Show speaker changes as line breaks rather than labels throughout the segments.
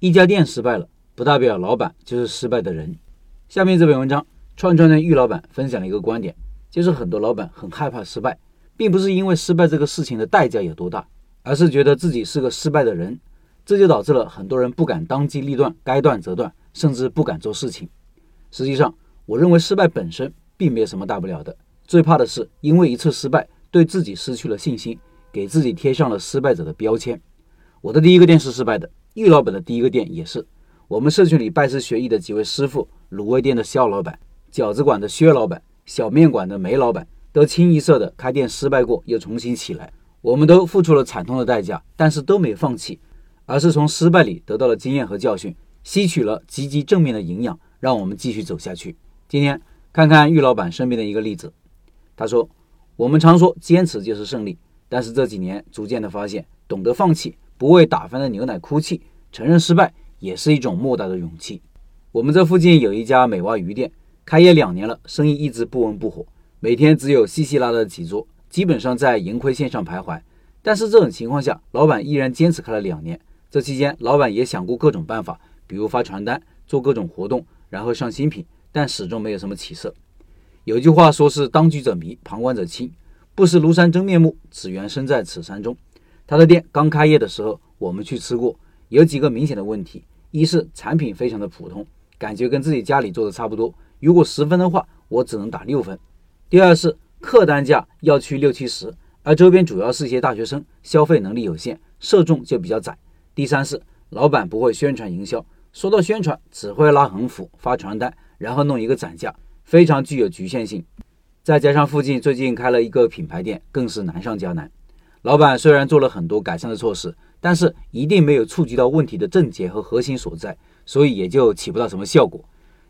一家店失败了，不代表老板就是失败的人。下面这篇文章，串串的玉老板分享了一个观点，就是很多老板很害怕失败，并不是因为失败这个事情的代价有多大，而是觉得自己是个失败的人，这就导致了很多人不敢当机立断，该断则断，甚至不敢做事情。实际上，我认为失败本身并没有什么大不了的，最怕的是因为一次失败，对自己失去了信心，给自己贴上了失败者的标签。我的第一个店是失败的，玉老板的第一个店也是。我们社群里拜师学艺的几位师傅，卤味店的肖老板、饺子馆的薛老板、小面馆的梅老板，都清一色的开店失败过，又重新起来。我们都付出了惨痛的代价，但是都没有放弃，而是从失败里得到了经验和教训，吸取了积极正面的营养，让我们继续走下去。今天看看玉老板身边的一个例子，他说：“我们常说坚持就是胜利，但是这几年逐渐的发现，懂得放弃，不为打翻的牛奶哭泣，承认失败也是一种莫大的勇气。”我们这附近有一家美蛙鱼店，开业两年了，生意一直不温不火，每天只有稀稀拉拉的几桌，基本上在盈亏线上徘徊。但是这种情况下，老板依然坚持开了两年。这期间，老板也想过各种办法，比如发传单、做各种活动，然后上新品。但始终没有什么起色。有句话说是“当局者迷，旁观者清”，不识庐山真面目，只缘身在此山中。他的店刚开业的时候，我们去吃过，有几个明显的问题：一是产品非常的普通，感觉跟自己家里做的差不多，如果十分的话，我只能打六分；第二是客单价要去六七十，而周边主要是一些大学生，消费能力有限，受众就比较窄；第三是老板不会宣传营销，说到宣传，只会拉横幅、发传单。然后弄一个展架，非常具有局限性。再加上附近最近开了一个品牌店，更是难上加难。老板虽然做了很多改善的措施，但是一定没有触及到问题的症结和核心所在，所以也就起不到什么效果。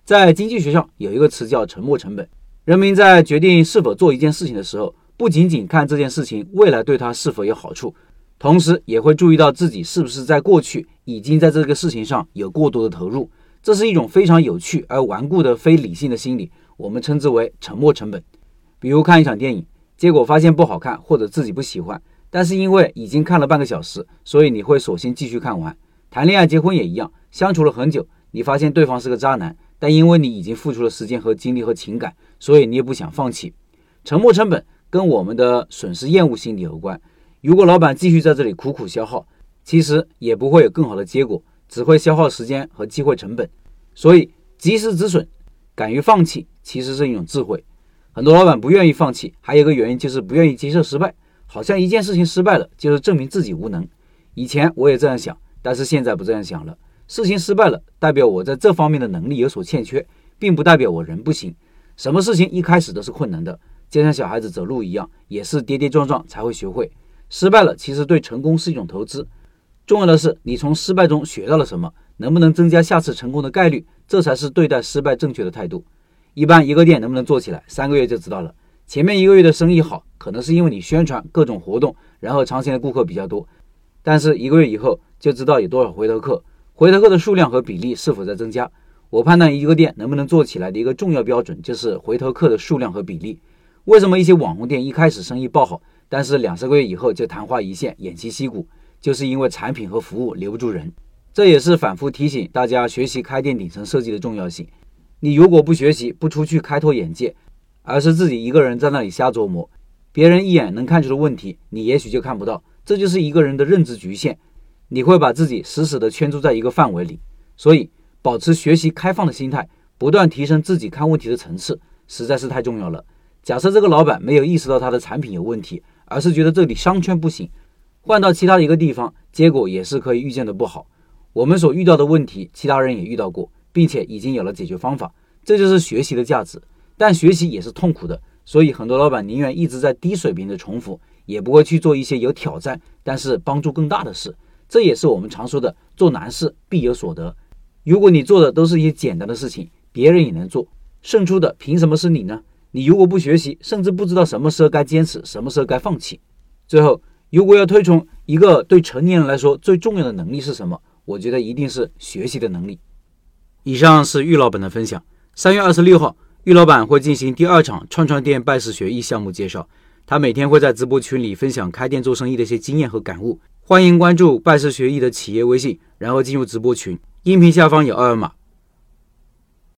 在经济学上有一个词叫沉没成本。人们在决定是否做一件事情的时候，不仅仅看这件事情未来对他是否有好处，同时也会注意到自己是不是在过去已经在这个事情上有过多的投入。这是一种非常有趣而顽固的非理性的心理，我们称之为沉没成本。比如看一场电影，结果发现不好看或者自己不喜欢，但是因为已经看了半个小时，所以你会索性继续看完。谈恋爱、结婚也一样，相处了很久，你发现对方是个渣男，但因为你已经付出了时间和精力和情感，所以你也不想放弃。沉没成本跟我们的损失厌恶心理有关。如果老板继续在这里苦苦消耗，其实也不会有更好的结果。只会消耗时间和机会成本，所以及时止损，敢于放弃，其实是一种智慧。很多老板不愿意放弃，还有一个原因就是不愿意接受失败，好像一件事情失败了就是证明自己无能。以前我也这样想，但是现在不这样想了。事情失败了，代表我在这方面的能力有所欠缺，并不代表我人不行。什么事情一开始都是困难的，就像小孩子走路一样，也是跌跌撞撞才会学会。失败了，其实对成功是一种投资。重要的是，你从失败中学到了什么，能不能增加下次成功的概率，这才是对待失败正确的态度。一般一个店能不能做起来，三个月就知道了。前面一个月的生意好，可能是因为你宣传各种活动，然后尝鲜的顾客比较多。但是一个月以后就知道有多少回头客，回头客的数量和比例是否在增加。我判断一个店能不能做起来的一个重要标准就是回头客的数量和比例。为什么一些网红店一开始生意爆好，但是两三个月以后就昙花一现，偃旗息鼓？就是因为产品和服务留不住人，这也是反复提醒大家学习开店顶层设计的重要性。你如果不学习，不出去开拓眼界，而是自己一个人在那里瞎琢磨，别人一眼能看出的问题，你也许就看不到。这就是一个人的认知局限，你会把自己死死地圈住在一个范围里。所以，保持学习开放的心态，不断提升自己看问题的层次，实在是太重要了。假设这个老板没有意识到他的产品有问题，而是觉得这里商圈不行。换到其他的一个地方，结果也是可以预见的不好。我们所遇到的问题，其他人也遇到过，并且已经有了解决方法，这就是学习的价值。但学习也是痛苦的，所以很多老板宁愿一直在低水平的重复，也不会去做一些有挑战但是帮助更大的事。这也是我们常说的“做难事必有所得”。如果你做的都是一些简单的事情，别人也能做，胜出的凭什么是你呢？你如果不学习，甚至不知道什么时候该坚持，什么时候该放弃，最后。如果要推崇一个对成年人来说最重要的能力是什么？我觉得一定是学习的能力。以上是玉老板的分享。三月二十六号，玉老板会进行第二场串串店拜师学艺项目介绍。他每天会在直播群里分享开店做生意的一些经验和感悟，欢迎关注拜师学艺的企业微信，然后进入直播群，音频下方有二维码。